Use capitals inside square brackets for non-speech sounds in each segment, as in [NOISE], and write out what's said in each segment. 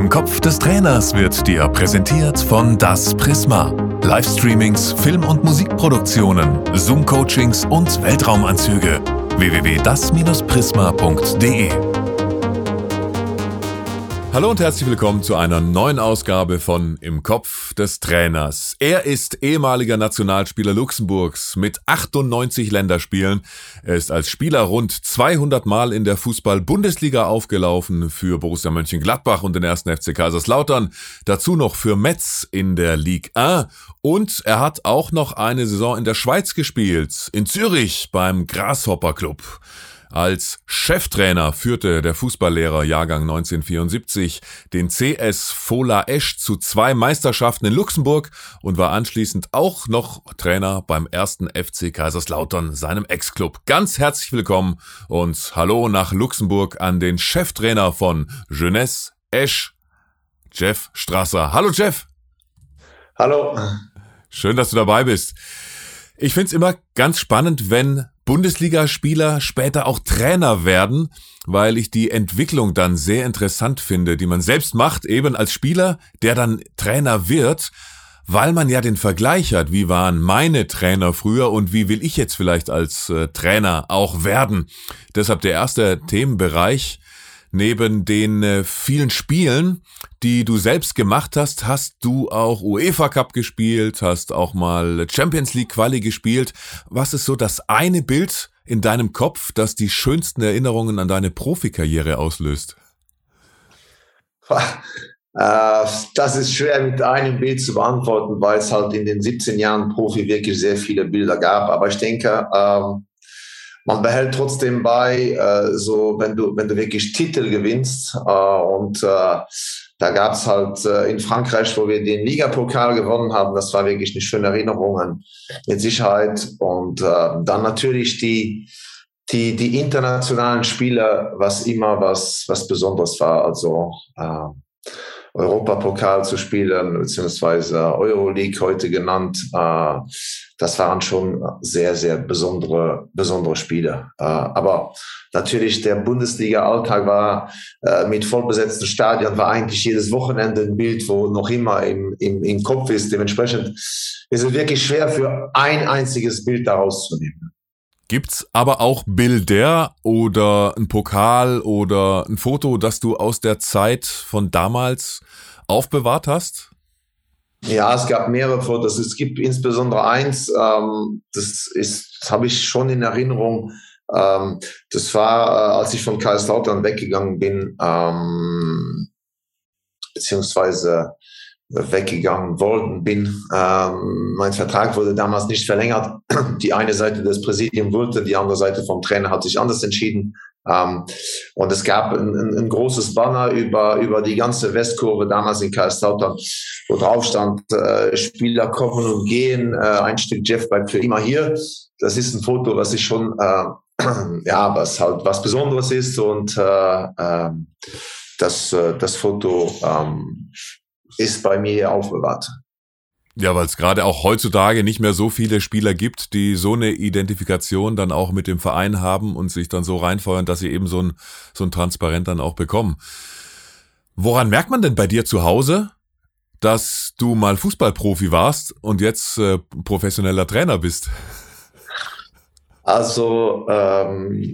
Im Kopf des Trainers wird dir präsentiert von Das Prisma. Livestreamings, Film- und Musikproduktionen, Zoom-Coachings und Weltraumanzüge. www.das-prisma.de Hallo und herzlich willkommen zu einer neuen Ausgabe von Im Kopf des Trainers. Er ist ehemaliger Nationalspieler Luxemburgs mit 98 Länderspielen. Er ist als Spieler rund 200 Mal in der Fußball-Bundesliga aufgelaufen für Borussia Mönchengladbach und den ersten FC Kaiserslautern. Dazu noch für Metz in der Ligue 1. Und er hat auch noch eine Saison in der Schweiz gespielt, in Zürich beim Grasshopper Club. Als Cheftrainer führte der Fußballlehrer Jahrgang 1974 den CS Fola Esch zu zwei Meisterschaften in Luxemburg und war anschließend auch noch Trainer beim ersten FC Kaiserslautern, seinem Ex-Club. Ganz herzlich willkommen und hallo nach Luxemburg an den Cheftrainer von Jeunesse Esch, Jeff Strasser. Hallo Jeff. Hallo. Schön, dass du dabei bist. Ich find's immer ganz spannend, wenn Bundesligaspieler später auch Trainer werden, weil ich die Entwicklung dann sehr interessant finde, die man selbst macht, eben als Spieler, der dann Trainer wird, weil man ja den Vergleich hat, wie waren meine Trainer früher und wie will ich jetzt vielleicht als äh, Trainer auch werden. Deshalb der erste Themenbereich, Neben den äh, vielen Spielen, die du selbst gemacht hast, hast du auch UEFA Cup gespielt, hast auch mal Champions League Quali gespielt. Was ist so das eine Bild in deinem Kopf, das die schönsten Erinnerungen an deine Profikarriere auslöst? Äh, das ist schwer mit einem Bild zu beantworten, weil es halt in den 17 Jahren Profi wirklich sehr viele Bilder gab. Aber ich denke, ähm, man behält trotzdem bei, äh, so wenn du, wenn du wirklich Titel gewinnst. Äh, und äh, da gab es halt äh, in Frankreich, wo wir den Ligapokal gewonnen haben, das war wirklich eine schöne Erinnerung mit Sicherheit. Und äh, dann natürlich die, die, die internationalen Spiele, was immer was, was Besonderes war. Also äh, Europapokal zu spielen, beziehungsweise Euroleague heute genannt. Äh, das waren schon sehr, sehr besondere, besondere Spiele. Äh, aber natürlich der Bundesliga-Alltag war äh, mit vollbesetzten Stadien, war eigentlich jedes Wochenende ein Bild, wo noch immer im, im, im Kopf ist. Dementsprechend ist es wirklich schwer für ein einziges Bild daraus zu nehmen. Gibt's aber auch Bilder oder ein Pokal oder ein Foto, das du aus der Zeit von damals aufbewahrt hast? Ja, es gab mehrere Fotos. Es gibt insbesondere eins, ähm, das ist, habe ich schon in Erinnerung. Ähm, das war, äh, als ich von Kaiserslautern weggegangen bin, ähm, beziehungsweise weggegangen worden bin. Ähm, mein Vertrag wurde damals nicht verlängert. [CLEARS THROAT] Die eine Seite des Präsidiums wollte, die andere Seite vom Trainer hat sich anders entschieden. Ähm, und es gab ein, ein, ein, großes Banner über, über die ganze Westkurve damals in Kaiserslautern, wo drauf stand, äh, Spieler kommen und gehen, äh, ein Stück Jeff bleibt für immer hier. Das ist ein Foto, was ich schon, äh, [CLEARS THROAT] ja, was halt was Besonderes ist und äh, ähm, das, äh, das Foto ähm, ist bei mir aufbewahrt. Ja, weil es gerade auch heutzutage nicht mehr so viele Spieler gibt, die so eine Identifikation dann auch mit dem Verein haben und sich dann so reinfeuern, dass sie eben so ein, so ein Transparent dann auch bekommen. Woran merkt man denn bei dir zu Hause, dass du mal Fußballprofi warst und jetzt äh, professioneller Trainer bist? Also ähm,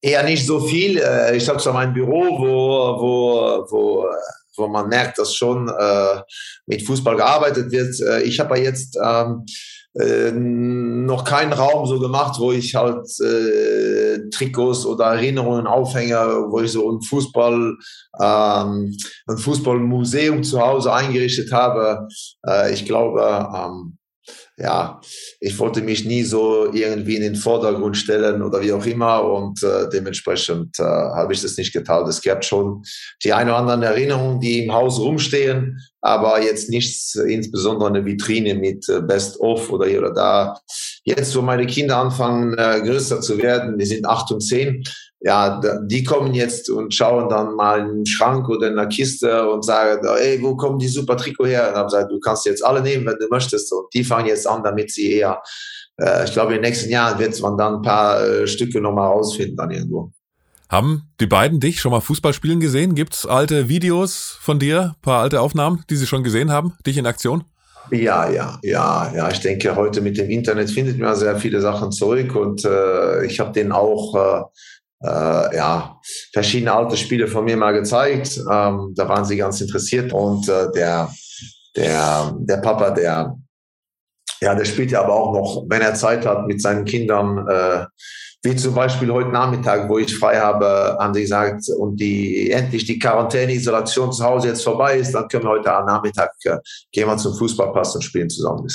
eher nicht so viel. Äh, ich habe so mein Büro, wo, wo, wo wo man merkt, dass schon äh, mit Fußball gearbeitet wird. Äh, ich habe ja jetzt ähm, äh, noch keinen Raum so gemacht, wo ich halt äh, Trikots oder Erinnerungen aufhänge, wo ich so ein Fußball, ähm, ein Fußballmuseum zu Hause eingerichtet habe. Äh, ich glaube, ähm, ja, ich wollte mich nie so irgendwie in den Vordergrund stellen oder wie auch immer und äh, dementsprechend äh, habe ich das nicht getan. Es gab schon die eine oder anderen Erinnerungen, die im Haus rumstehen, aber jetzt nichts, insbesondere eine Vitrine mit äh, Best of oder hier oder da. Jetzt, wo meine Kinder anfangen, äh, größer zu werden, die sind acht und zehn, ja, die kommen jetzt und schauen dann mal in den Schrank oder in der Kiste und sagen, ey, wo kommen die super Trikot her? Und haben gesagt, du kannst jetzt alle nehmen, wenn du möchtest. Und die fangen jetzt an, damit sie eher, äh, ich glaube, in den nächsten Jahren wird man dann ein paar äh, Stücke nochmal rausfinden dann irgendwo. Haben die beiden dich schon mal Fußball spielen gesehen? Gibt's alte Videos von dir, paar alte Aufnahmen, die sie schon gesehen haben, dich in Aktion? Ja, ja, ja, ja. Ich denke, heute mit dem Internet findet man sehr viele Sachen zurück und äh, ich habe denen auch äh, ja verschiedene alte Spiele von mir mal gezeigt. Ähm, da waren sie ganz interessiert und äh, der der der Papa, der ja, der spielt ja aber auch noch, wenn er Zeit hat, mit seinen Kindern äh, wie zum Beispiel heute Nachmittag, wo ich frei habe, haben sie gesagt, und die endlich die Quarantäne-Isolation zu Hause jetzt vorbei ist, dann können wir heute am Nachmittag äh, gehen wir zum Fußballpass und spielen zusammen.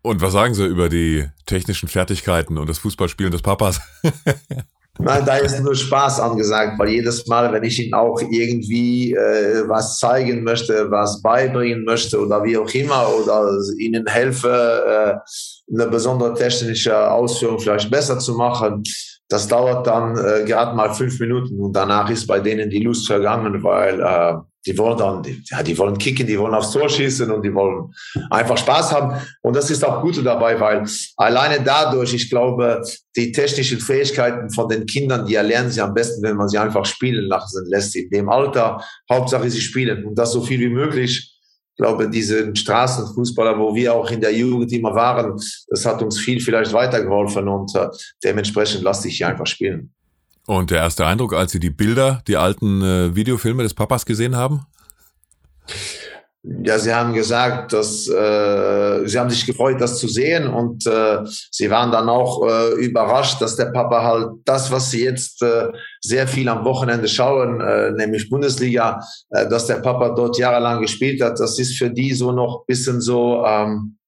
Und was sagen Sie über die technischen Fertigkeiten und das Fußballspielen des Papas? [LAUGHS] Nein, da ist nur Spaß angesagt, weil jedes Mal, wenn ich ihnen auch irgendwie äh, was zeigen möchte, was beibringen möchte oder wie auch immer oder ihnen helfe, äh, eine besondere technische Ausführung vielleicht besser zu machen, das dauert dann äh, gerade mal fünf Minuten und danach ist bei denen die Lust vergangen, weil äh, die wollen dann, ja, die wollen kicken, die wollen aufs Tor schießen und die wollen einfach Spaß haben. Und das ist auch gut dabei, weil alleine dadurch, ich glaube, die technischen Fähigkeiten von den Kindern, die erlernen sie am besten, wenn man sie einfach spielen lassen lässt in dem Alter. Hauptsache sie spielen und das so viel wie möglich. Ich glaube, diese Straßenfußballer, wo wir auch in der Jugend immer waren, das hat uns viel vielleicht weitergeholfen und äh, dementsprechend lasse ich sie einfach spielen. Und der erste Eindruck, als Sie die Bilder, die alten äh, Videofilme des Papas gesehen haben? Ja, sie haben gesagt, dass äh, sie haben sich gefreut, das zu sehen und äh, sie waren dann auch äh, überrascht, dass der Papa halt das, was sie jetzt äh, sehr viel am Wochenende schauen, äh, nämlich Bundesliga, äh, dass der Papa dort jahrelang gespielt hat, das ist für die so noch bisschen so ähm,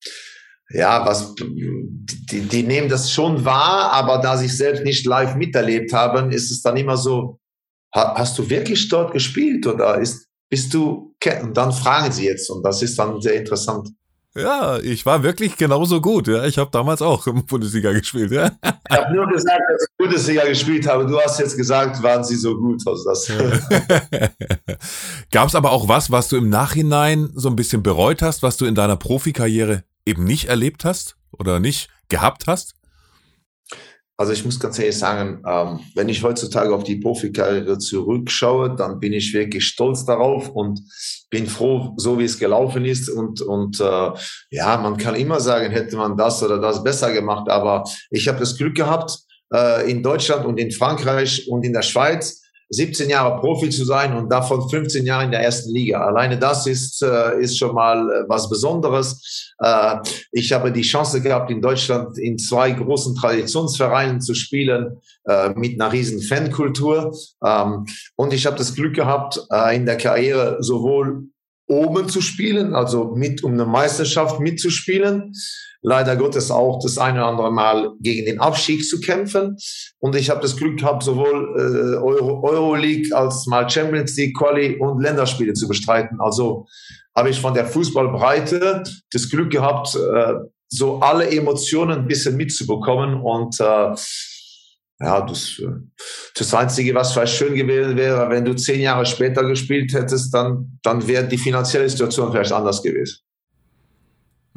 ja, was, die, die nehmen das schon wahr, aber da sie selbst nicht live miterlebt haben, ist es dann immer so, hast du wirklich dort gespielt oder ist, bist du, und dann fragen sie jetzt und das ist dann sehr interessant. Ja, ich war wirklich genauso gut. Ja. Ich habe damals auch im Bundesliga gespielt. Ja. Ich habe nur gesagt, dass ich Bundesliga gespielt habe. Du hast jetzt gesagt, waren sie so gut. Also das. [LAUGHS] Gab es aber auch was, was du im Nachhinein so ein bisschen bereut hast, was du in deiner Profikarriere eben nicht erlebt hast oder nicht gehabt hast? Also ich muss ganz ehrlich sagen, ähm, wenn ich heutzutage auf die Profikarriere zurückschaue, dann bin ich wirklich stolz darauf und bin froh, so wie es gelaufen ist. Und, und äh, ja, man kann immer sagen, hätte man das oder das besser gemacht. Aber ich habe das Glück gehabt, äh, in Deutschland und in Frankreich und in der Schweiz 17 Jahre Profi zu sein und davon 15 Jahre in der ersten Liga. Alleine das ist, äh, ist schon mal äh, was Besonderes. Äh, ich habe die Chance gehabt, in Deutschland in zwei großen Traditionsvereinen zu spielen, mit einer riesen Fankultur. Ähm, und ich habe das Glück gehabt, in der Karriere sowohl oben zu spielen, also mit um eine Meisterschaft mitzuspielen, leider Gottes auch das eine oder andere Mal gegen den Abstieg zu kämpfen. Und ich habe das Glück gehabt, sowohl äh, Euro, Euroleague als mal Champions League Quali und Länderspiele zu bestreiten. Also habe ich von der Fußballbreite das Glück gehabt, äh, so alle Emotionen ein bisschen mitzubekommen und äh, ja, das, äh, das Einzige, was vielleicht schön gewesen wäre, wenn du zehn Jahre später gespielt hättest, dann, dann wäre die finanzielle Situation vielleicht anders gewesen.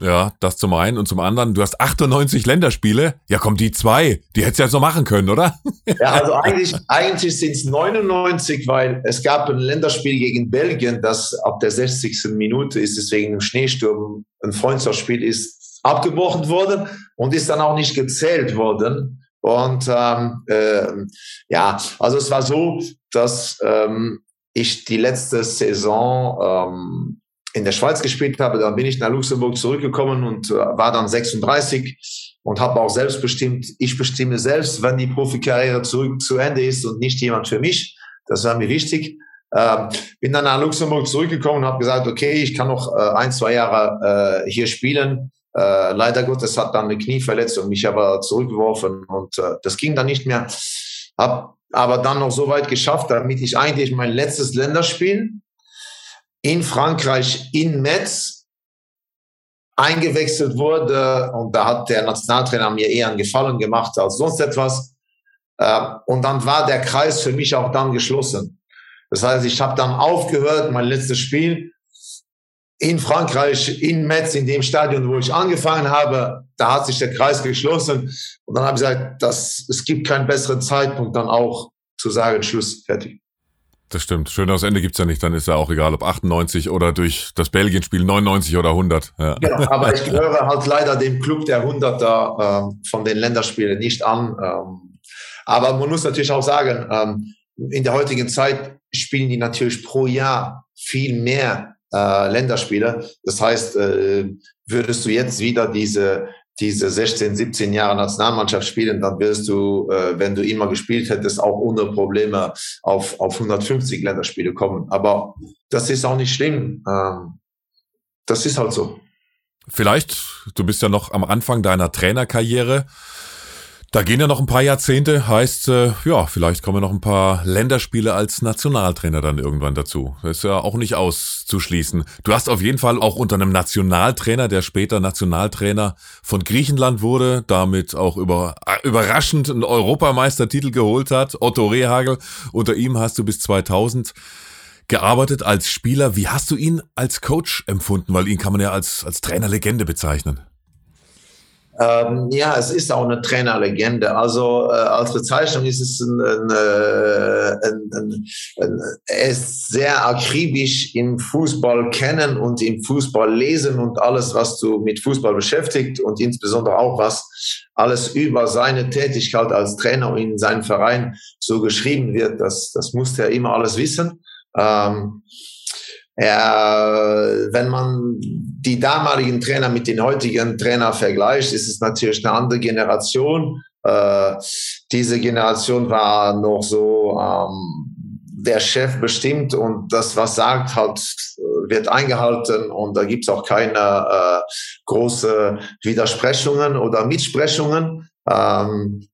Ja, das zum einen. Und zum anderen, du hast 98 Länderspiele. Ja, komm, die zwei, die hättest du jetzt noch machen können, oder? [LAUGHS] Ja, also eigentlich, eigentlich sind es 99, weil es gab ein Länderspiel gegen Belgien, das ab der 60. Minute ist, deswegen im Schneesturm ein Freundschaftsspiel ist abgebrochen worden und ist dann auch nicht gezählt worden. Und ähm, äh, ja, also es war so, dass ähm, ich die letzte Saison ähm, in der Schweiz gespielt habe, dann bin ich nach Luxemburg zurückgekommen und äh, war dann 36 und habe auch selbst bestimmt, ich bestimme selbst, wenn die Profikarriere zurück zu Ende ist und nicht jemand für mich. Das war mir wichtig. Ähm, bin dann nach Luxemburg zurückgekommen und habe gesagt, okay, ich kann noch äh, ein, zwei Jahre äh, hier spielen. Äh, leider Gottes hat dann eine Knieverletzung mich aber zurückgeworfen und äh, das ging dann nicht mehr. Hab aber dann noch so weit geschafft, damit ich eigentlich mein letztes Länderspiel in Frankreich in Metz eingewechselt wurde und da hat der Nationaltrainer mir eher einen Gefallen gemacht als sonst etwas. Äh, und dann war der Kreis für mich auch dann geschlossen. Das heißt, ich habe dann aufgehört, mein letztes Spiel in Frankreich, in Metz, in dem Stadion, wo ich angefangen habe, da hat sich der Kreis geschlossen. Und dann habe ich gesagt, dass, es gibt keinen besseren Zeitpunkt, dann auch zu sagen, Schluss, fertig. Das stimmt. Schöneres Ende gibt's ja nicht. Dann ist ja auch egal, ob 98 oder durch das Belgien-Spiel 99 oder 100. Ja. Genau, aber ich [LAUGHS] gehöre halt leider dem Club der 100er äh, von den Länderspielen nicht an. Ähm, aber man muss natürlich auch sagen, ähm, in der heutigen Zeit spielen die natürlich pro Jahr viel mehr äh, Länderspiele. Das heißt, äh, würdest du jetzt wieder diese diese 16, 17 Jahre Nationalmannschaft spielen, dann wirst du, äh, wenn du immer gespielt hättest, auch ohne Probleme auf, auf 150 Länderspiele kommen. Aber das ist auch nicht schlimm. Ähm, das ist halt so. Vielleicht, du bist ja noch am Anfang deiner Trainerkarriere. Da gehen ja noch ein paar Jahrzehnte, heißt, äh, ja, vielleicht kommen noch ein paar Länderspiele als Nationaltrainer dann irgendwann dazu. Das ist ja auch nicht auszuschließen. Du hast auf jeden Fall auch unter einem Nationaltrainer, der später Nationaltrainer von Griechenland wurde, damit auch über, äh, überraschend einen Europameistertitel geholt hat, Otto Rehagel. Unter ihm hast du bis 2000 gearbeitet als Spieler. Wie hast du ihn als Coach empfunden? Weil ihn kann man ja als, als Trainerlegende bezeichnen. Ähm, ja, es ist auch eine Trainerlegende. Also äh, als Bezeichnung ist es ein, äh, ein, ein, ein, er ist sehr akribisch im Fußball kennen und im Fußball lesen und alles, was du mit Fußball beschäftigt und insbesondere auch was alles über seine Tätigkeit als Trainer in seinem Verein so geschrieben wird, das, das musste er immer alles wissen. Ähm, wenn man die damaligen Trainer mit den heutigen Trainer vergleicht, ist es natürlich eine andere Generation. Äh, diese Generation war noch so, ähm, der Chef bestimmt und das, was sagt, halt, wird eingehalten und da gibt es auch keine äh, große Widersprechungen oder Mitsprechungen. Ähm,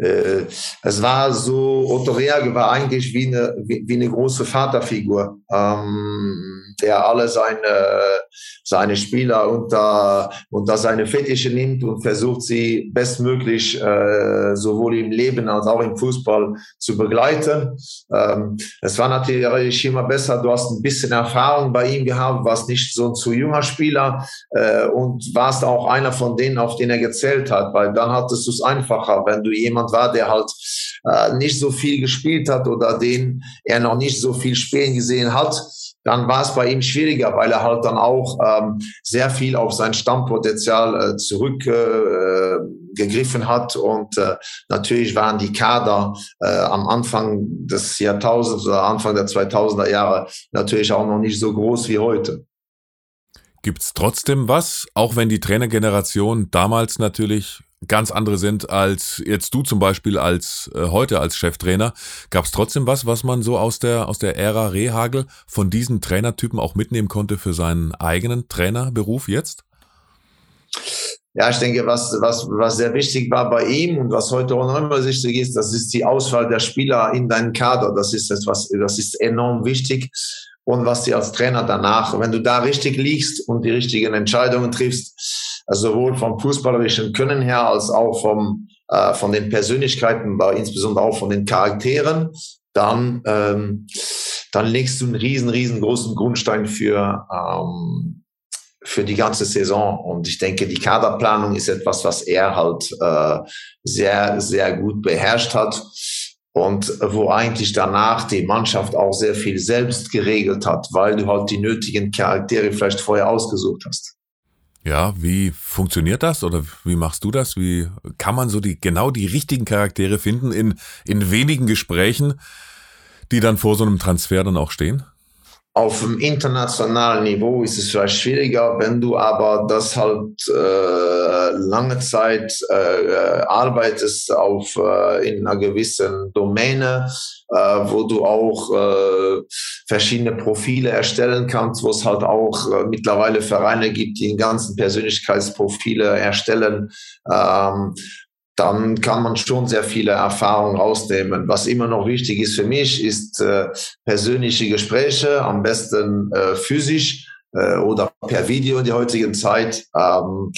äh, es war so, Otto Rehage war eigentlich wie eine, wie, wie eine große Vaterfigur, ähm, der alle seine, seine Spieler unter, unter seine Fettische nimmt und versucht, sie bestmöglich äh, sowohl im Leben als auch im Fußball zu begleiten. Ähm, es war natürlich immer besser, du hast ein bisschen Erfahrung bei ihm gehabt, warst nicht so ein zu junger Spieler äh, und warst auch einer von denen, auf den er gezählt hat, weil dann hattest du es einfacher, wenn du jemand war, der halt äh, nicht so viel gespielt hat oder den er noch nicht so viel spielen gesehen hat, dann war es bei ihm schwieriger, weil er halt dann auch ähm, sehr viel auf sein Stammpotenzial äh, zurückgegriffen äh, hat. Und äh, natürlich waren die Kader äh, am Anfang des Jahrtausends oder Anfang der 2000er Jahre natürlich auch noch nicht so groß wie heute. Gibt's trotzdem was, auch wenn die Trainergeneration damals natürlich ganz andere sind als jetzt du zum Beispiel als äh, heute als Cheftrainer. Gab es trotzdem was, was man so aus der aus der Ära Rehagel von diesen Trainertypen auch mitnehmen konnte für seinen eigenen Trainerberuf jetzt? Ja, ich denke, was, was, was sehr wichtig war bei ihm und was heute auch noch immer wichtig ist, das ist die Auswahl der Spieler in deinem Kader. Das ist etwas, das ist enorm wichtig. Und was dir als Trainer danach, wenn du da richtig liegst und die richtigen Entscheidungen triffst, also sowohl vom fußballerischen Können her als auch vom, äh, von den Persönlichkeiten, insbesondere auch von den Charakteren, dann, ähm, dann legst du einen riesen, riesengroßen Grundstein für, ähm, für die ganze Saison. Und ich denke, die Kaderplanung ist etwas, was er halt äh, sehr, sehr gut beherrscht hat und wo eigentlich danach die Mannschaft auch sehr viel selbst geregelt hat, weil du halt die nötigen Charaktere vielleicht vorher ausgesucht hast. Ja, wie funktioniert das oder wie machst du das? Wie kann man so die genau die richtigen Charaktere finden in in wenigen Gesprächen, die dann vor so einem Transfer dann auch stehen? Auf dem internationalen Niveau ist es vielleicht schwieriger, wenn du aber das halt äh, lange Zeit äh, arbeitest auf äh, in einer gewissen Domäne, äh, wo du auch äh, verschiedene Profile erstellen kannst, wo es halt auch äh, mittlerweile Vereine gibt, die den ganzen Persönlichkeitsprofile erstellen. Ähm, dann kann man schon sehr viele Erfahrungen rausnehmen. Was immer noch wichtig ist für mich, ist äh, persönliche Gespräche, am besten äh, physisch äh, oder per Video in der heutigen Zeit, ähm,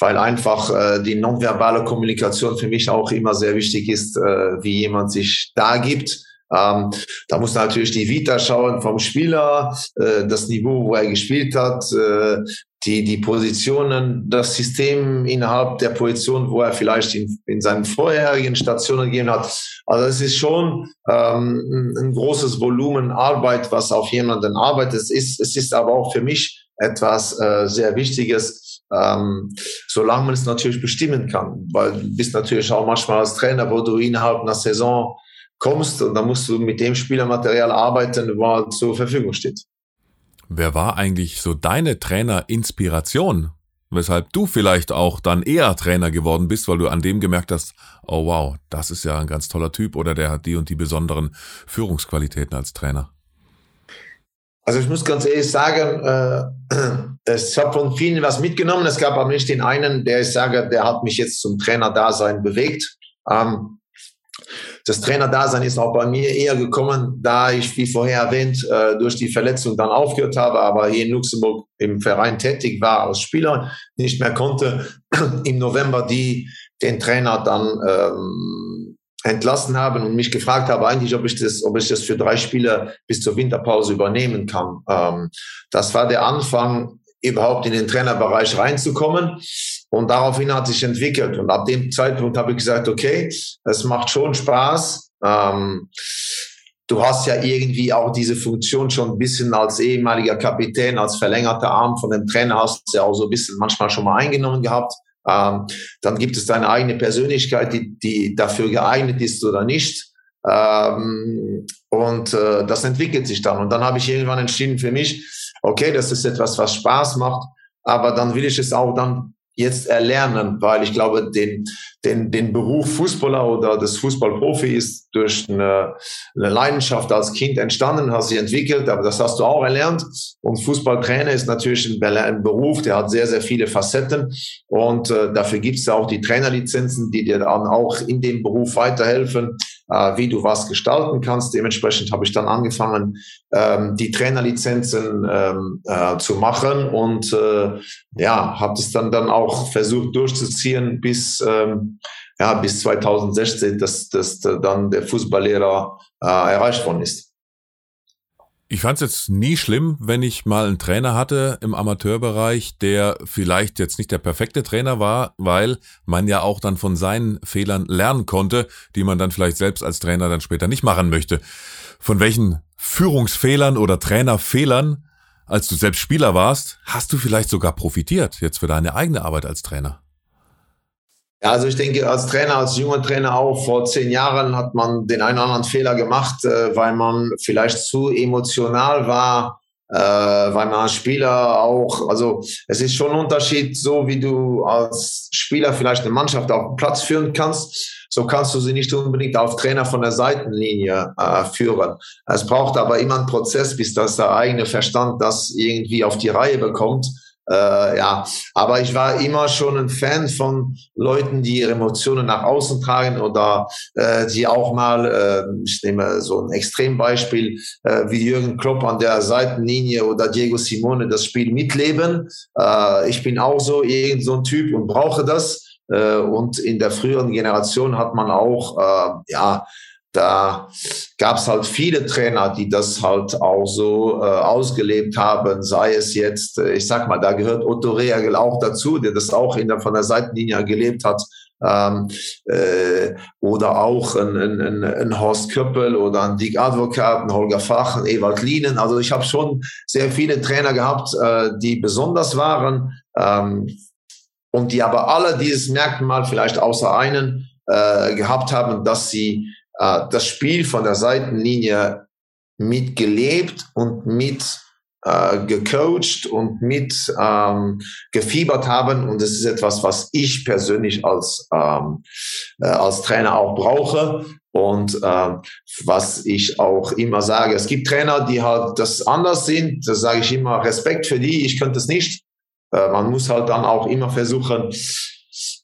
weil einfach äh, die nonverbale Kommunikation für mich auch immer sehr wichtig ist, äh, wie jemand sich da gibt. Ähm, da muss natürlich die Vita schauen vom Spieler, äh, das Niveau, wo er gespielt hat, äh, die, die Positionen, das System innerhalb der Position, wo er vielleicht in, in seinen vorherigen Stationen gegeben hat. Also es ist schon ähm, ein, großes Volumen Arbeit, was auf jemanden arbeitet. Es ist, es ist aber auch für mich etwas äh, sehr Wichtiges, ähm, solange man es natürlich bestimmen kann. Weil du bist natürlich auch manchmal als Trainer, wo du innerhalb einer Saison kommst und dann musst du mit dem Spielermaterial arbeiten, was zur Verfügung steht. Wer war eigentlich so deine Trainer-Inspiration? Weshalb du vielleicht auch dann eher Trainer geworden bist, weil du an dem gemerkt hast, oh wow, das ist ja ein ganz toller Typ oder der hat die und die besonderen Führungsqualitäten als Trainer. Also ich muss ganz ehrlich sagen, äh, [CLEARS THROAT] ich habe von vielen was mitgenommen. Es gab aber nicht den einen, der ich sage, der hat mich jetzt zum Trainer-Dasein bewegt. Ähm, das Trainerdasein ist auch bei mir eher gekommen, da ich, wie vorher erwähnt, äh, durch die Verletzung dann aufgehört habe, aber hier in Luxemburg im Verein tätig war als Spieler, nicht mehr konnte, [CLEARS THROAT] im November die den Trainer dann ähm, entlassen haben und mich gefragt habe eigentlich, ob ich das, ob ich das für drei Spiele bis zur Winterpause übernehmen kann. Ähm, das war der Anfang überhaupt in den Trainerbereich reinzukommen. Und daraufhin hat sich entwickelt. Und ab dem Zeitpunkt habe ich gesagt, okay, es macht schon Spaß. Ähm, du hast ja irgendwie auch diese Funktion schon ein bisschen als ehemaliger Kapitän, als verlängerter Arm von dem Trainer hast du ja auch so ein bisschen manchmal schon mal eingenommen gehabt. Ähm, dann gibt es deine eigene Persönlichkeit, die, die dafür geeignet ist oder nicht. Ähm, und äh, das entwickelt sich dann. Und dann habe ich irgendwann entschieden für mich, okay, das ist etwas, was Spaß macht, aber dann will ich es auch dann jetzt erlernen, weil ich glaube, den, den, den Beruf Fußballer oder das Fußballprofi ist durch eine, eine Leidenschaft als Kind entstanden, hast sich entwickelt, aber das hast du auch erlernt. Und Fußballtrainer ist natürlich ein, ein Beruf, der hat sehr, sehr viele Facetten und äh, dafür gibt es auch die Trainerlizenzen, die dir dann auch in dem Beruf weiterhelfen, äh, wie du was gestalten kannst. Dementsprechend habe ich dann angefangen, ähm, die Trainerlizenzen ähm, äh, zu machen und äh, ja, habe das dann, dann auch versucht durchzuziehen bis, ähm, ja, bis 2016, dass, dass dann der Fußballlehrer äh, erreicht worden ist. Ich fand es jetzt nie schlimm, wenn ich mal einen Trainer hatte im Amateurbereich, der vielleicht jetzt nicht der perfekte Trainer war, weil man ja auch dann von seinen Fehlern lernen konnte, die man dann vielleicht selbst als Trainer dann später nicht machen möchte. Von welchen Führungsfehlern oder Trainerfehlern, als du selbst Spieler warst, hast du vielleicht sogar profitiert jetzt für deine eigene Arbeit als Trainer? Also ich denke, als Trainer, als junger Trainer auch, vor zehn Jahren hat man den einen oder anderen Fehler gemacht, äh, weil man vielleicht zu emotional war, äh, weil man als Spieler auch, also es ist schon ein Unterschied, so wie du als Spieler vielleicht eine Mannschaft auf den Platz führen kannst, so kannst du sie nicht unbedingt auf Trainer von der Seitenlinie äh, führen. Es braucht aber immer einen Prozess, bis das der eigene Verstand das irgendwie auf die Reihe bekommt. Äh, ja, aber ich war immer schon ein Fan von Leuten, die ihre Emotionen nach außen tragen oder äh, die auch mal, äh, ich nehme so ein Extrembeispiel, äh, wie Jürgen Klopp an der Seitenlinie oder Diego Simone das Spiel mitleben. Äh, ich bin auch so irgend so ein Typ und brauche das. Äh, und in der früheren Generation hat man auch, äh, ja, da gab es halt viele Trainer, die das halt auch so äh, ausgelebt haben, sei es jetzt, äh, ich sag mal, da gehört Otto Rehagel auch dazu, der das auch in der, von der Seitenlinie gelebt hat, ähm, äh, oder auch ein, ein, ein, Horst Köppel oder ein Dick Advokat, ein Holger Fach, ein Ewald Lienen. Also ich habe schon sehr viele Trainer gehabt, äh, die besonders waren ähm, und die aber alle dieses Merkmal vielleicht außer einen äh, gehabt haben, dass sie äh, das Spiel von der Seitenlinie mitgelebt und mit äh, gecoacht und mit ähm, gefiebert haben. Und das ist etwas, was ich persönlich als, ähm, äh, als Trainer auch brauche. Und ähm, was ich auch immer sage, es gibt Trainer, die halt das anders sind. Das sage ich immer, Respekt für die, ich könnte es nicht. Äh, man muss halt dann auch immer versuchen,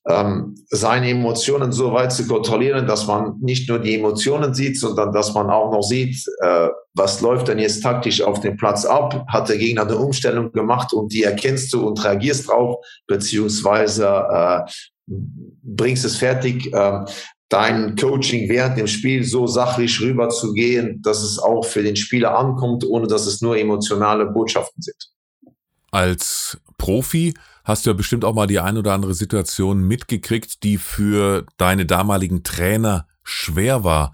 ähm, seine Emotionen so weit zu kontrollieren, dass man nicht nur die Emotionen sieht, sondern dass man auch noch sieht, äh, was läuft denn jetzt taktisch auf dem Platz ab? Hat der Gegner eine Umstellung gemacht und die erkennst du und reagierst drauf, beziehungsweise äh, bringst es fertig, äh, dein Coaching während dem Spiel so sachlich rüberzugehen, dass es auch für den Spieler ankommt, ohne dass es nur emotionale Botschaften sind. Als Profi hast du ja bestimmt auch mal die ein oder andere Situation mitgekriegt, die für deine damaligen Trainer schwer war.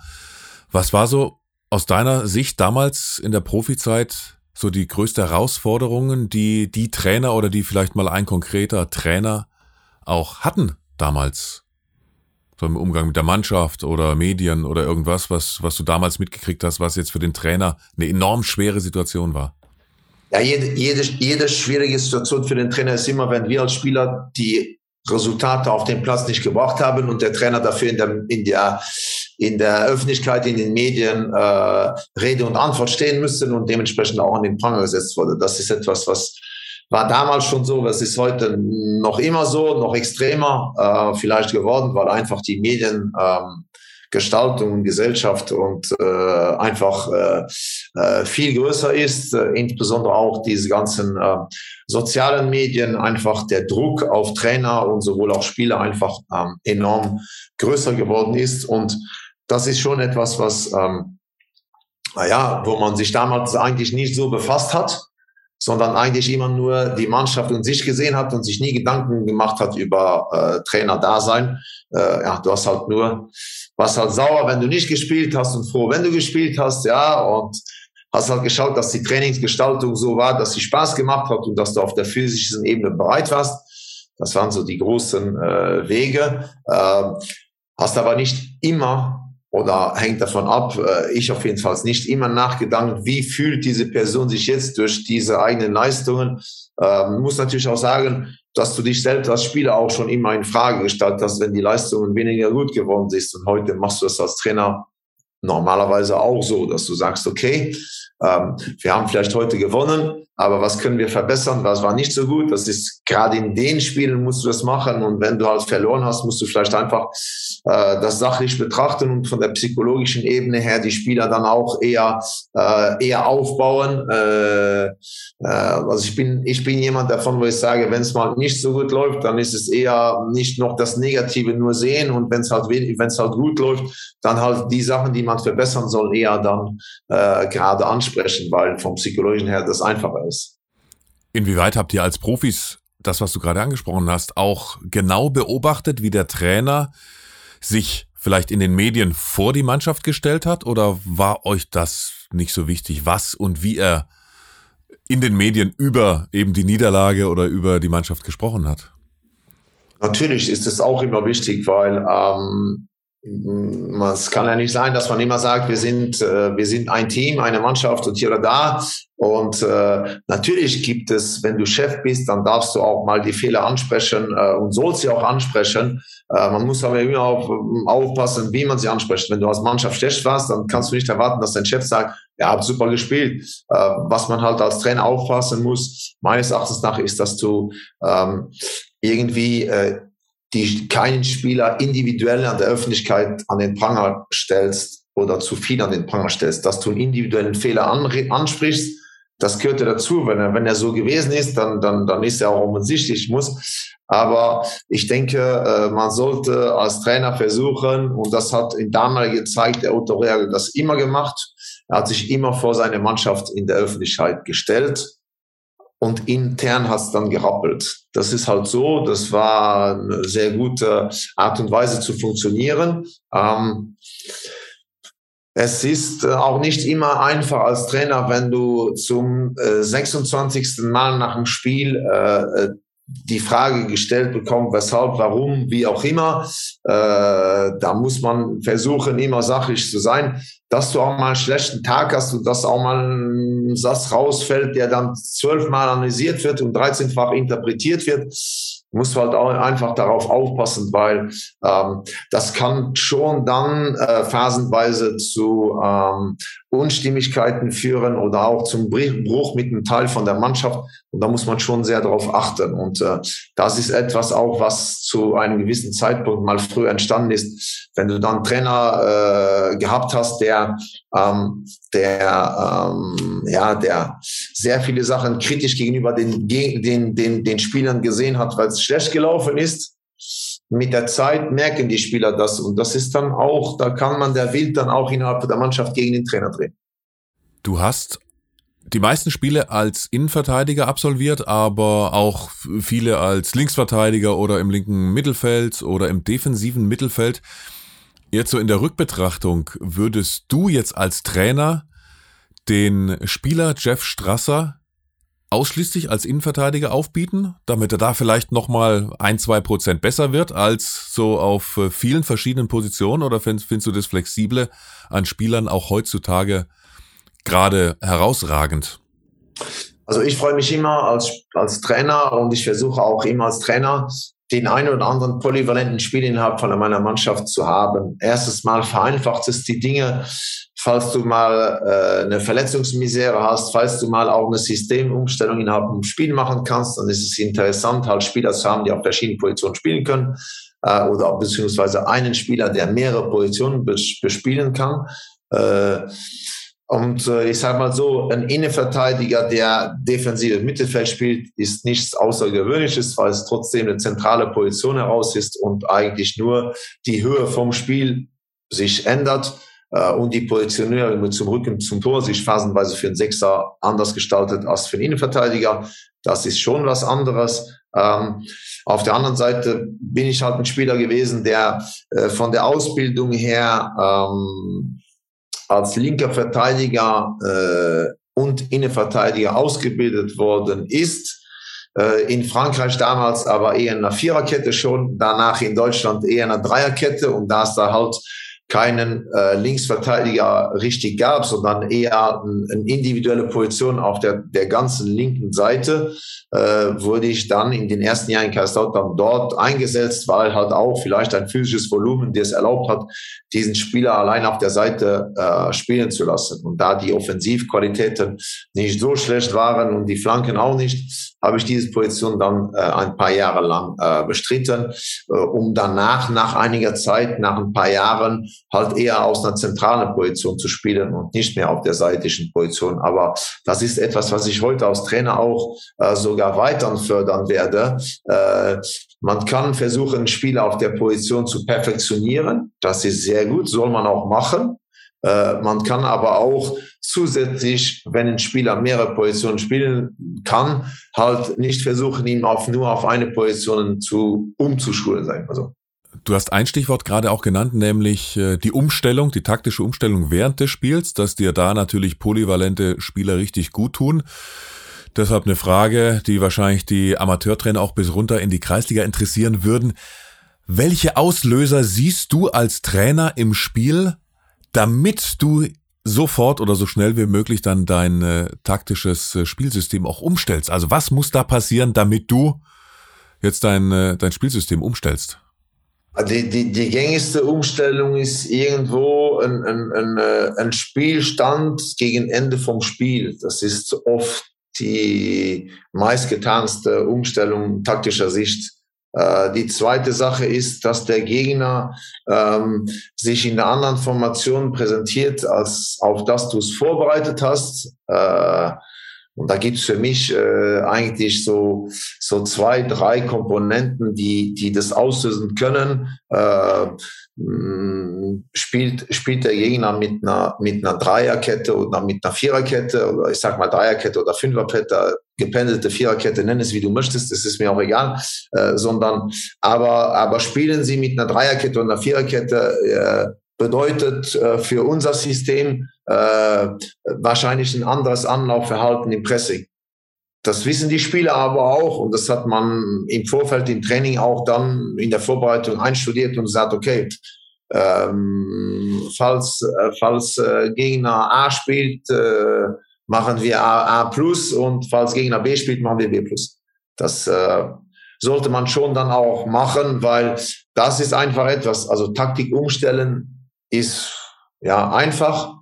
Was war so aus deiner Sicht damals in der Profizeit so die größte Herausforderungen, die die Trainer oder die vielleicht mal ein konkreter Trainer auch hatten damals? So im Umgang mit der Mannschaft oder Medien oder irgendwas, was, was du damals mitgekriegt hast, was jetzt für den Trainer eine enorm schwere Situation war? Ja, jede, jede, jede schwierige Situation für den Trainer ist immer, wenn wir als Spieler die Resultate auf dem Platz nicht gebracht haben und der Trainer dafür in der, in der, in der Öffentlichkeit, in den Medien äh, Rede und Antwort stehen müssen und dementsprechend auch an den Pranger gesetzt wurde. Das ist etwas, was war damals schon so, was ist heute noch immer so, noch extremer äh, vielleicht geworden, weil einfach die Medien ähm, Gestaltung, Gesellschaft und äh, einfach äh, äh, viel größer ist, äh, insbesondere auch diese ganzen äh, sozialen Medien, einfach der Druck auf Trainer und sowohl auch Spieler einfach ähm, enorm größer geworden ist. Und das ist schon etwas, was, ähm, naja, wo man sich damals eigentlich nicht so befasst hat sondern eigentlich immer nur die Mannschaft und sich gesehen hat und sich nie Gedanken gemacht hat über äh, Trainer-Dasein. Äh, ja, du hast halt nur, warst halt sauer, wenn du nicht gespielt hast und froh, wenn du gespielt hast, ja, und hast halt geschaut, dass die Trainingsgestaltung so war, dass sie Spaß gemacht hat und dass du auf der physischen Ebene bereit warst. Das waren so die großen äh, Wege. Äh, hast aber nicht immer oder hängt davon ab, äh, ich auf jeden Fall nicht immer nachgedacht, wie fühlt diese Person sich jetzt durch diese eigenen Leistungen. Ähm, muss natürlich auch sagen, dass du dich selbst als Spieler auch schon immer in Frage gestellt hast, wenn die Leistungen weniger gut geworden sind. Und heute machst du das als Trainer normalerweise auch so, dass du sagst, okay, ähm, wir haben vielleicht heute gewonnen, aber was können wir verbessern? Was war nicht so gut? Das ist gerade in den Spielen musst du das machen und wenn du halt verloren hast, musst du vielleicht einfach äh, das sachlich betrachten und von der psychologischen Ebene her die Spieler dann auch eher äh, eher aufbauen. Äh, äh, also ich bin ich bin jemand davon, wo ich sage, wenn es mal nicht so gut läuft, dann ist es eher nicht noch das Negative nur sehen und wenn es halt halt gut läuft, dann halt die Sachen, die man verbessern soll, eher dann äh, gerade anschauen ansprechen, weil vom psychologischen her das einfacher ist. Inwieweit habt ihr als Profis das, was du gerade angesprochen hast, auch genau beobachtet, wie der Trainer sich vielleicht in den Medien vor die Mannschaft gestellt hat? Oder war euch das nicht so wichtig, was und wie er in den Medien über eben die Niederlage oder über die Mannschaft gesprochen hat? Natürlich ist es auch immer wichtig, weil ähm, es kann ja nicht sein, dass man immer sagt, wir sind, äh, wir sind ein Team, eine Mannschaft und hier oder da. Und äh, natürlich gibt es, wenn du Chef bist, dann darfst du auch mal die Fehler ansprechen äh, und sollst sie auch ansprechen. Man muss aber immer auf, aufpassen, wie man sie anspricht. Wenn du als Mannschaft schlecht warst, dann kannst du nicht erwarten, dass dein Chef sagt, er hat super gespielt. Was man halt als Trainer aufpassen muss, meines Erachtens nach, ist, dass du ähm, irgendwie die keinen Spieler individuell an der Öffentlichkeit an den Pranger stellst oder zu viel an den Pranger stellst, dass du einen individuellen Fehler ansprichst, das gehört ja dazu. Wenn er, wenn er so gewesen ist, dann, dann, dann ist er auch offensichtlich muss. Aber ich denke, äh, man sollte als Trainer versuchen, und das hat in damaliger Zeit der Otto Reagel das immer gemacht. Er hat sich immer vor seine Mannschaft in der Öffentlichkeit gestellt und intern hat es dann gerappelt. Das ist halt so, das war eine sehr gute Art und Weise zu funktionieren. Ähm, es ist äh, auch nicht immer einfach als Trainer, wenn du zum äh, 26. Mal nach dem Spiel äh, äh, die Frage gestellt bekommt, weshalb, warum, wie auch immer. Äh, da muss man versuchen, immer sachlich zu sein. Dass du auch mal einen schlechten Tag hast und dass auch mal ein Satz rausfällt, der dann zwölfmal analysiert wird und 13-fach interpretiert wird, muss halt auch einfach darauf aufpassen, weil ähm, das kann schon dann äh, phasenweise zu ähm, Unstimmigkeiten führen oder auch zum Bruch mit einem Teil von der Mannschaft. Und da muss man schon sehr darauf achten. Und äh, das ist etwas auch, was zu einem gewissen Zeitpunkt mal früher entstanden ist. Wenn du dann Trainer äh, gehabt hast, der, ähm, der, ähm, ja, der sehr viele Sachen kritisch gegenüber den, den, den, den Spielern gesehen hat, weil es schlecht gelaufen ist, mit der Zeit merken die Spieler das und das ist dann auch, da kann man der Wild dann auch innerhalb der Mannschaft gegen den Trainer drehen. Du hast die meisten Spiele als Innenverteidiger absolviert, aber auch viele als Linksverteidiger oder im linken Mittelfeld oder im defensiven Mittelfeld. Jetzt so in der Rückbetrachtung, würdest du jetzt als Trainer den Spieler Jeff Strasser ausschließlich als Innenverteidiger aufbieten, damit er da vielleicht nochmal ein, zwei Prozent besser wird als so auf äh, vielen verschiedenen Positionen? Oder findest, findest du das Flexible an Spielern auch heutzutage gerade herausragend? Also ich freue mich immer als, als Trainer und ich versuche auch immer als Trainer den einen oder anderen polyvalenten Spielinhalt von meiner Mannschaft zu haben. Erstes Mal vereinfacht es die Dinge, falls du mal äh, eine Verletzungsmisere hast, falls du mal auch eine Systemumstellung innerhalb dem Spiel machen kannst, dann ist es interessant, halt Spieler zu haben, die auf verschiedenen Positionen spielen können äh, oder beziehungsweise einen Spieler, der mehrere Positionen bespielen kann. Äh, und äh, ich sage mal so, ein Innenverteidiger, der defensive Mittelfeld spielt, ist nichts Außergewöhnliches, weil es trotzdem eine zentrale Position heraus ist und eigentlich nur die Höhe vom Spiel sich ändert äh, und die Positionierung zum Rücken zum Tor sich phasenweise für einen Sechser anders gestaltet als für einen Innenverteidiger. Das ist schon was anderes. Ähm, auf der anderen Seite bin ich halt ein Spieler gewesen, der äh, von der Ausbildung her ähm, als linker Verteidiger äh, und Innenverteidiger ausgebildet worden ist. Äh, in Frankreich damals aber eher in einer Viererkette schon, danach in Deutschland eher in einer Dreierkette und da ist da halt keinen äh, Linksverteidiger richtig gab, sondern eher eine ein individuelle Position auf der, der ganzen linken Seite, äh, wurde ich dann in den ersten Jahren in Kaiserslautern dort eingesetzt, weil halt auch vielleicht ein physisches Volumen, es erlaubt hat, diesen Spieler allein auf der Seite äh, spielen zu lassen. Und da die Offensivqualitäten nicht so schlecht waren und die Flanken auch nicht, habe ich diese Position dann äh, ein paar Jahre lang äh, bestritten, äh, um danach, nach einiger Zeit, nach ein paar Jahren, halt eher aus einer zentralen Position zu spielen und nicht mehr auf der seitlichen Position. Aber das ist etwas, was ich heute als Trainer auch äh, sogar weiter fördern werde. Äh, man kann versuchen, Spieler auf der Position zu perfektionieren. Das ist sehr gut, soll man auch machen. Äh, man kann aber auch zusätzlich, wenn ein Spieler mehrere Positionen spielen kann, halt nicht versuchen, ihn auf, nur auf eine Position zu umzuschulen, sagen wir so. Du hast ein Stichwort gerade auch genannt, nämlich äh, die Umstellung, die taktische Umstellung während des Spiels, dass dir da natürlich polyvalente Spieler richtig gut tun. Deshalb eine Frage, die wahrscheinlich die Amateurtrainer auch bis runter in die Kreisliga interessieren würden. Welche Auslöser siehst du als Trainer im Spiel, damit du sofort oder so schnell wie möglich dann dein äh, taktisches äh, Spielsystem auch umstellst? Also was muss da passieren, damit du jetzt dein, äh, dein Spielsystem umstellst? Die, die, die gängigste Umstellung ist irgendwo ein, ein, ein, äh, ein Spielstand gegen Ende vom Spiel. Das ist oft die meistgetanste Umstellung taktischer Sicht. Äh, die zweite Sache ist, dass der Gegner ähm, sich in einer anderen Formation präsentiert, als auf das du es vorbereitet hast. Äh, und da gibt's für mich äh, eigentlich so, so zwei, drei Komponenten, die, die das auslösen können. Äh, spielt, spielt der Gegner mit einer, mit einer Dreierkette oder mit einer Viererkette oder ich sag mal Dreierkette oder Fünferkette, gependelte Viererkette, nenn es wie du möchtest, das ist mir auch egal, äh, sondern aber, aber spielen sie mit einer Dreierkette oder einer Viererkette, äh, bedeutet äh, für unser System äh, wahrscheinlich ein anderes Anlaufverhalten im Pressing. Das wissen die Spieler aber auch. Und das hat man im Vorfeld im Training auch dann in der Vorbereitung einstudiert und gesagt, okay, ähm, falls, äh, falls äh, Gegner A spielt, äh, machen wir A, A plus und falls Gegner B spielt, machen wir B plus. Das äh, sollte man schon dann auch machen, weil das ist einfach etwas, also Taktik umstellen ist ja einfach,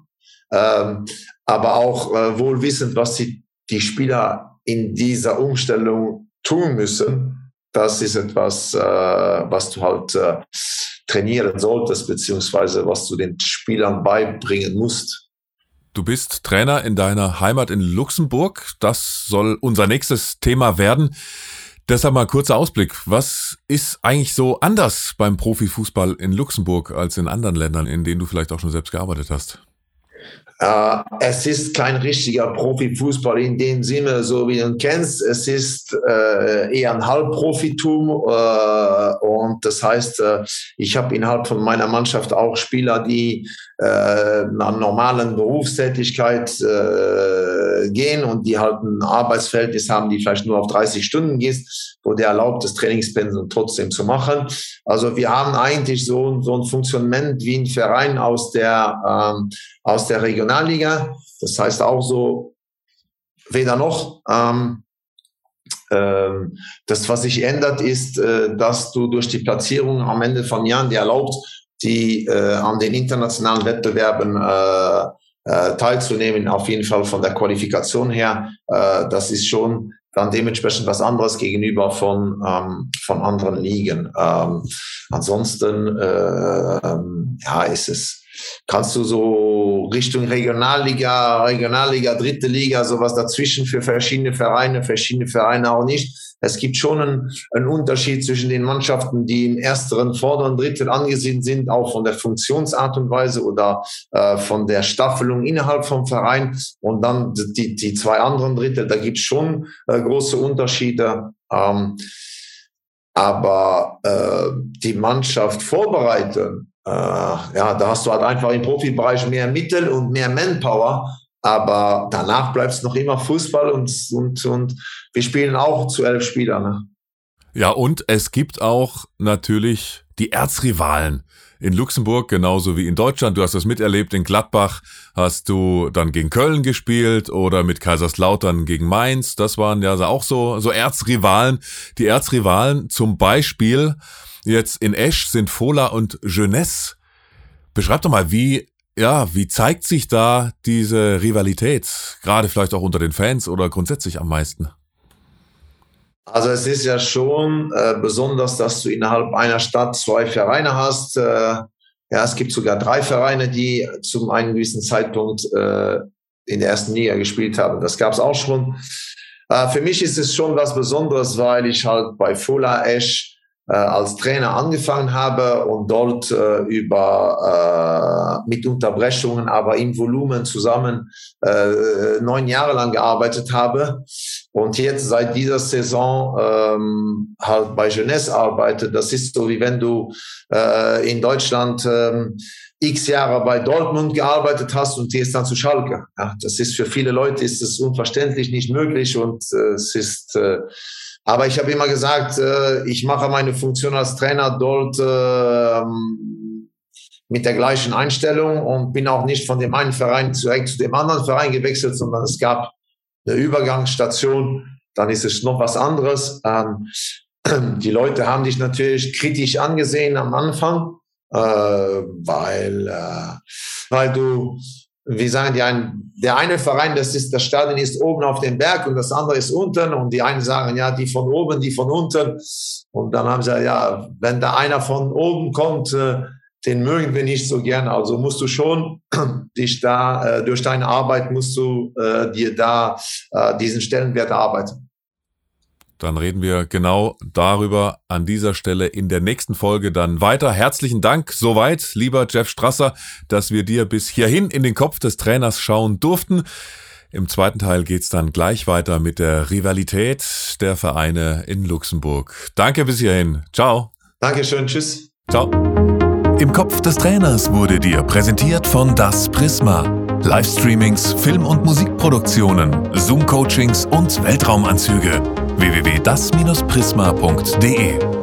ähm, aber auch wohl wissend, was die, die Spieler in dieser Umstellung tun müssen. Das ist etwas, äh, was du halt äh, trainieren solltest, beziehungsweise was du den Spielern beibringen musst. Du bist Trainer in deiner Heimat in Luxemburg. Das soll unser nächstes Thema werden. Deshalb mal kurzer Ausblick. Was ist eigentlich so anders beim Profifußball in Luxemburg als in anderen Ländern, in denen du vielleicht auch schon selbst gearbeitet hast? Äh, es ist kein richtiger Profifußball in dem Sinne, so wie du ihn kennst. Es ist äh, eher ein Halbprofitum äh, und das heißt, äh, ich habe innerhalb von meiner Mannschaft auch Spieler, die äh, einer normalen Berufstätigkeit äh, gehen und die halt ein Arbeitsverhältnis haben, die vielleicht nur auf 30 Stunden gehst, wo der erlaubt, das Trainingspensum trotzdem zu machen. Also wir haben eigentlich so, so ein Funktionament wie ein Verein aus der, ähm, aus der Regionalliga. Das heißt auch so, weder noch. Ähm, ähm, das, was sich ändert, ist, äh, dass du durch die Platzierung am Ende von Jahren dir erlaubt, die äh, an den internationalen Wettbewerben äh, äh, teilzunehmen, auf jeden Fall von der Qualifikation her. Äh, das ist schon dann dementsprechend was anderes gegenüber von, ähm, von anderen Ligen. Ähm, ansonsten äh, ähm, ja, ist es, kannst du so Richtung Regionalliga, Regionalliga, dritte Liga, sowas dazwischen für verschiedene Vereine, verschiedene Vereine auch nicht es gibt schon einen, einen Unterschied zwischen den Mannschaften, die im ersteren, vorderen Drittel angesehen sind, auch von der Funktionsart und Weise oder äh, von der Staffelung innerhalb vom Verein. Und dann die, die zwei anderen Drittel, da gibt es schon äh, große Unterschiede. Ähm, aber äh, die Mannschaft vorbereiten, ja, da hast du halt einfach im Profibereich mehr Mittel und mehr Manpower aber danach bleibt es noch immer Fußball und, und, und wir spielen auch zu elf Spielern. Ne? Ja, und es gibt auch natürlich die Erzrivalen. In Luxemburg genauso wie in Deutschland. Du hast das miterlebt. In Gladbach hast du dann gegen Köln gespielt oder mit Kaiserslautern gegen Mainz. Das waren ja auch so, so Erzrivalen. Die Erzrivalen zum Beispiel jetzt in Esch sind Fola und Jeunesse. Beschreib doch mal, wie ja, wie zeigt sich da diese Rivalität, gerade vielleicht auch unter den Fans oder grundsätzlich am meisten? Also es ist ja schon äh, besonders, dass du innerhalb einer Stadt zwei Vereine hast. Äh, ja, es gibt sogar drei Vereine, die zum einen gewissen Zeitpunkt äh, in der ersten Liga gespielt haben. Das gab es auch schon. Äh, für mich ist es schon was Besonderes, weil ich halt bei Fola Esch als Trainer angefangen habe und dort äh, über äh, mit Unterbrechungen, aber im Volumen zusammen äh, neun Jahre lang gearbeitet habe und jetzt seit dieser Saison ähm, halt bei Jeunesse arbeite. Das ist so wie wenn du äh, in Deutschland äh, x Jahre bei Dortmund gearbeitet hast und gehst dann zu Schalke. Ja, das ist für viele Leute ist es unverständlich nicht möglich und äh, es ist äh, aber ich habe immer gesagt, äh, ich mache meine Funktion als Trainer dort äh, mit der gleichen Einstellung und bin auch nicht von dem einen Verein direkt zu dem anderen Verein gewechselt, sondern es gab eine Übergangsstation. Dann ist es noch was anderes. Ähm, [CLEARS THROAT] die Leute haben dich natürlich kritisch angesehen am Anfang, äh, weil, äh, weil du wie sagen die einen, der eine Verein, das ist, das Stadion ist oben auf dem Berg und das andere ist unten und die einen sagen, ja, die von oben, die von unten. Und dann haben sie ja, wenn da einer von oben kommt, äh, den mögen wir nicht so gerne. Also musst du schon [CLEARS THROAT] dich da, äh, durch deine Arbeit musst du äh, dir da diesen Stellenwert erarbeiten. Dann reden wir genau darüber an dieser Stelle in der nächsten Folge dann weiter. Herzlichen Dank soweit, lieber Jeff Strasser, dass wir dir bis hierhin in den Kopf des Trainers schauen durften. Im zweiten Teil geht's dann gleich weiter mit der Rivalität der Vereine in Luxemburg. Danke bis hierhin. Ciao. Dankeschön. Tschüss. Ciao. Im Kopf des Trainers wurde dir präsentiert von Das Prisma. Livestreamings, Film- und Musikproduktionen, Zoom-Coachings und Weltraumanzüge. www.das-prisma.de